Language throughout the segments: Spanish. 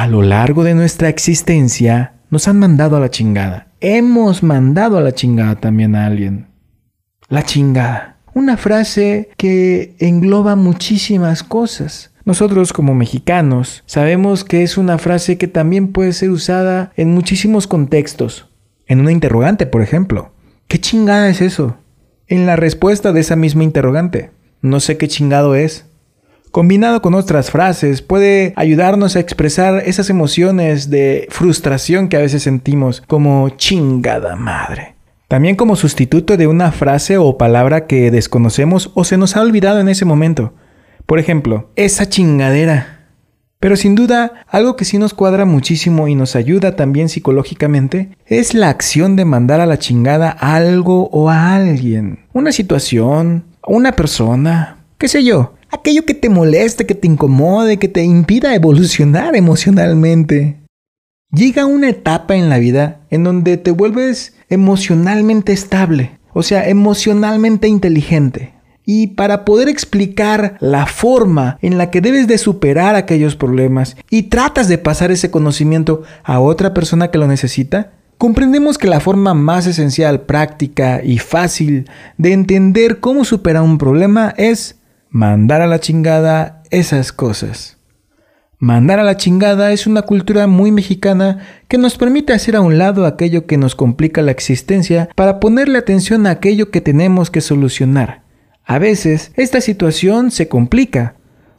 A lo largo de nuestra existencia nos han mandado a la chingada. Hemos mandado a la chingada también a alguien. La chingada. Una frase que engloba muchísimas cosas. Nosotros como mexicanos sabemos que es una frase que también puede ser usada en muchísimos contextos. En una interrogante, por ejemplo. ¿Qué chingada es eso? En la respuesta de esa misma interrogante. No sé qué chingado es. Combinado con otras frases, puede ayudarnos a expresar esas emociones de frustración que a veces sentimos, como chingada madre. También como sustituto de una frase o palabra que desconocemos o se nos ha olvidado en ese momento. Por ejemplo, esa chingadera. Pero sin duda, algo que sí nos cuadra muchísimo y nos ayuda también psicológicamente es la acción de mandar a la chingada algo o a alguien. Una situación, una persona, qué sé yo. Aquello que te moleste, que te incomode, que te impida evolucionar emocionalmente. Llega una etapa en la vida en donde te vuelves emocionalmente estable, o sea, emocionalmente inteligente. Y para poder explicar la forma en la que debes de superar aquellos problemas y tratas de pasar ese conocimiento a otra persona que lo necesita, comprendemos que la forma más esencial, práctica y fácil de entender cómo superar un problema es mandar a la chingada esas cosas. Mandar a la chingada es una cultura muy mexicana que nos permite hacer a un lado aquello que nos complica la existencia para ponerle atención a aquello que tenemos que solucionar. A veces esta situación se complica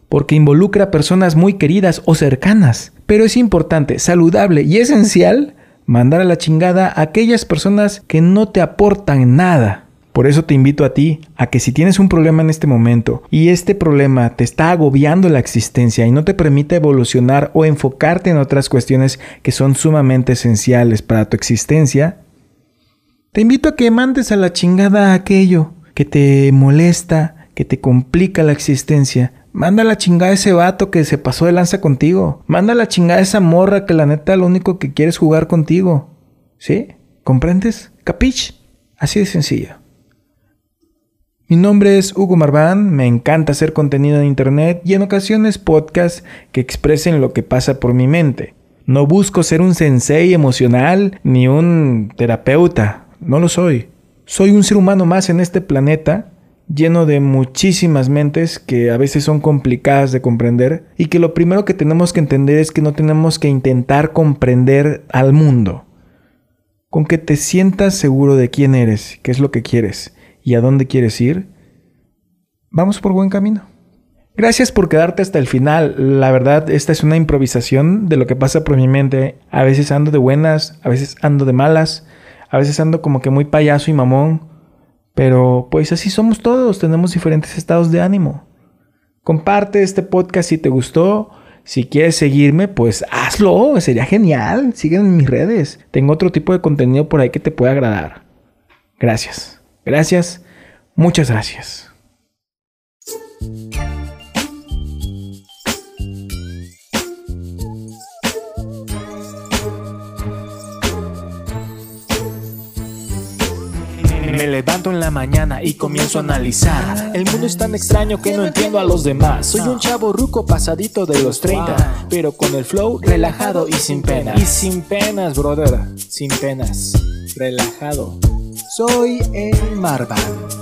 porque involucra personas muy queridas o cercanas, pero es importante, saludable y esencial mandar a la chingada a aquellas personas que no te aportan nada. Por eso te invito a ti a que si tienes un problema en este momento y este problema te está agobiando la existencia y no te permite evolucionar o enfocarte en otras cuestiones que son sumamente esenciales para tu existencia, te invito a que mandes a la chingada aquello que te molesta, que te complica la existencia. Manda a la chingada a ese vato que se pasó de lanza contigo. Manda a la chingada a esa morra que la neta lo único que quiere es jugar contigo. ¿Sí? ¿Comprendes? ¿Capich? Así de sencillo. Mi nombre es Hugo Marván, me encanta hacer contenido en internet y en ocasiones podcasts que expresen lo que pasa por mi mente. No busco ser un sensei emocional ni un terapeuta, no lo soy. Soy un ser humano más en este planeta lleno de muchísimas mentes que a veces son complicadas de comprender y que lo primero que tenemos que entender es que no tenemos que intentar comprender al mundo. Con que te sientas seguro de quién eres, qué es lo que quieres y a dónde quieres ir, vamos por buen camino. Gracias por quedarte hasta el final. La verdad, esta es una improvisación de lo que pasa por mi mente. A veces ando de buenas, a veces ando de malas, a veces ando como que muy payaso y mamón. Pero pues así somos todos, tenemos diferentes estados de ánimo. Comparte este podcast si te gustó. Si quieres seguirme, pues hazlo, sería genial. Sígueme en mis redes. Tengo otro tipo de contenido por ahí que te puede agradar. Gracias. Gracias, muchas gracias. Me levanto en la mañana y comienzo a analizar. El mundo es tan extraño que no entiendo a los demás. Soy un chavo ruco pasadito de los 30, pero con el flow relajado y sin pena. Y sin penas, brother, sin penas, relajado. Soy el Marvan.